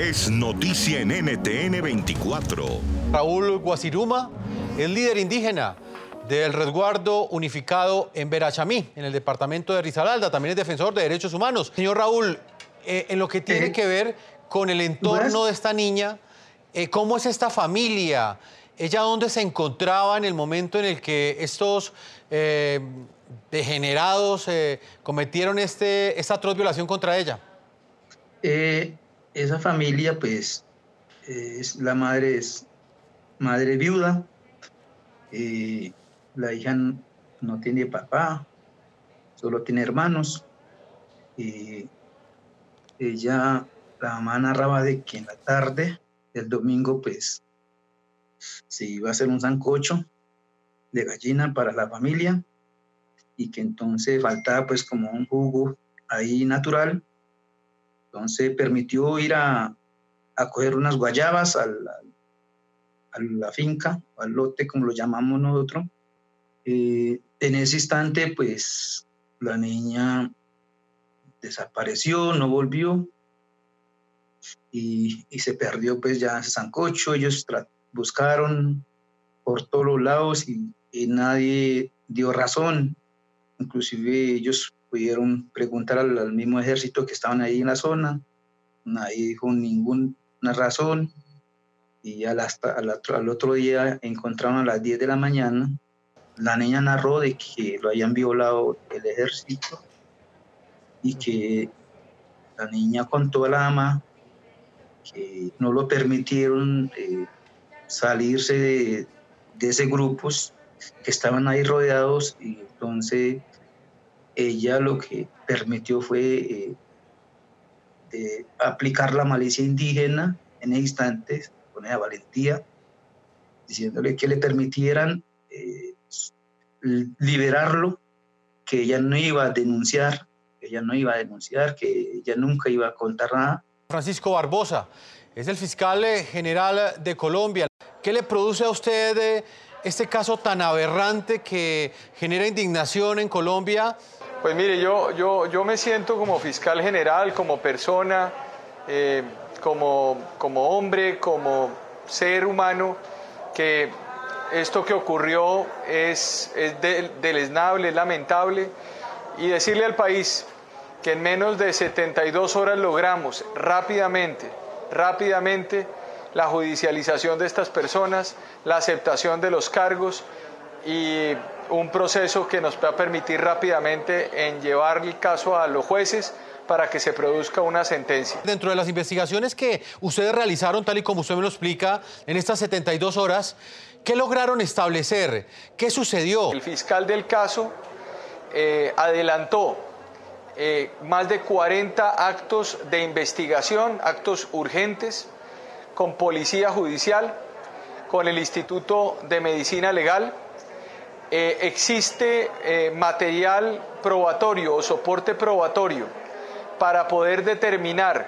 es noticia en NTN 24. Raúl Guasiruma es líder indígena del resguardo unificado en Verachamí, en el departamento de Risaralda. También es defensor de derechos humanos. Señor Raúl, eh, en lo que tiene Eh, que ver con el entorno de esta niña, eh, ¿cómo es esta familia? ¿Ella dónde se encontraba en el momento en el que estos eh, degenerados eh, cometieron este, esta atroz violación contra ella? Eh, esa familia, pues, eh, es, la madre es madre viuda. eh, la hija no tiene papá, solo tiene hermanos. y ella, la mamá narraba de que en la tarde del domingo, pues, se iba a hacer un sancocho de gallina para la familia y que entonces faltaba pues como un jugo ahí natural entonces permitió ir a, a coger unas guayabas a la finca, al lote, como lo llamamos nosotros. Eh, en ese instante, pues la niña desapareció, no volvió y, y se perdió pues ya ese sancocho. Ellos buscaron por todos los lados y, y nadie dio razón. Inclusive ellos pudieron preguntar al, al mismo ejército que estaban ahí en la zona, nadie dijo ninguna razón. Y al, hasta, al, otro, al otro día encontraron a las 10 de la mañana, la niña narró de que lo habían violado el ejército y que la niña contó a la ama que no lo permitieron eh, salirse de, de ese grupos que estaban ahí rodeados. Y entonces ella lo que permitió fue eh, aplicar la malicia indígena en ese instante, con esa valentía, diciéndole que le permitieran eh, liberarlo, que ella no iba a denunciar, que ella no iba a denunciar, que ella nunca iba a contar nada. Francisco Barbosa es el fiscal eh, general de Colombia. ¿Qué le produce a usted eh, este caso tan aberrante que genera indignación en Colombia? Pues mire, yo, yo, yo me siento como fiscal general, como persona, eh, como, como hombre, como ser humano, que esto que ocurrió es, es de- deleznable, es lamentable, y decirle al país que en menos de 72 horas logramos rápidamente, rápidamente la judicialización de estas personas, la aceptación de los cargos y un proceso que nos va a permitir rápidamente en llevar el caso a los jueces para que se produzca una sentencia. Dentro de las investigaciones que ustedes realizaron, tal y como usted me lo explica, en estas 72 horas, ¿qué lograron establecer? ¿Qué sucedió? El fiscal del caso eh, adelantó eh, más de 40 actos de investigación, actos urgentes, con policía judicial, con el Instituto de Medicina Legal. Eh, existe eh, material probatorio o soporte probatorio para poder determinar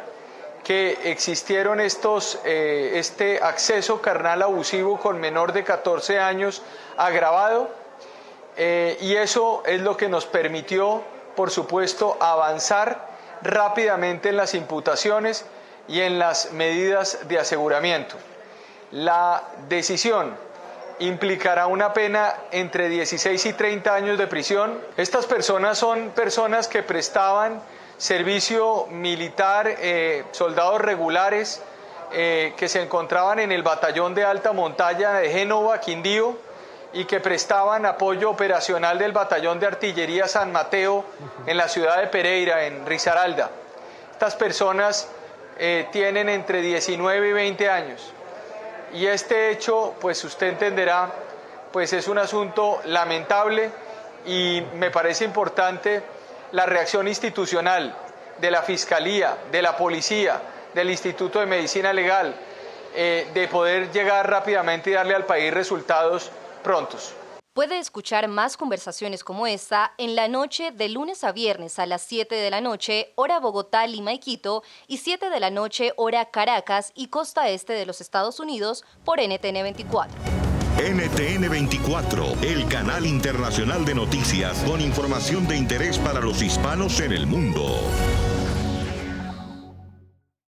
que existieron estos, eh, este acceso carnal abusivo con menor de 14 años agravado y eso es lo que nos permitió, por supuesto, avanzar rápidamente en las imputaciones y en las medidas de aseguramiento. La decisión implicará una pena entre 16 y 30 años de prisión. Estas personas son personas que prestaban servicio militar, eh, soldados regulares eh, que se encontraban en el batallón de alta montaña de Génova, Quindío, y que prestaban apoyo operacional del batallón de artillería San Mateo en la ciudad de Pereira, en Risaralda. Estas personas eh, tienen entre 19 y 20 años. Y este hecho, pues usted entenderá, pues es un asunto lamentable y me parece importante la reacción institucional de la Fiscalía, de la Policía, del Instituto de Medicina Legal, eh, de poder llegar rápidamente y darle al país resultados prontos. Puede escuchar más conversaciones como esta en la noche de lunes a viernes a las 7 de la noche, hora Bogotá, y Quito, y 7 de la noche, hora Caracas y costa este de los Estados Unidos por NTN 24. NTN 24, el canal internacional de noticias con información de interés para los hispanos en el mundo.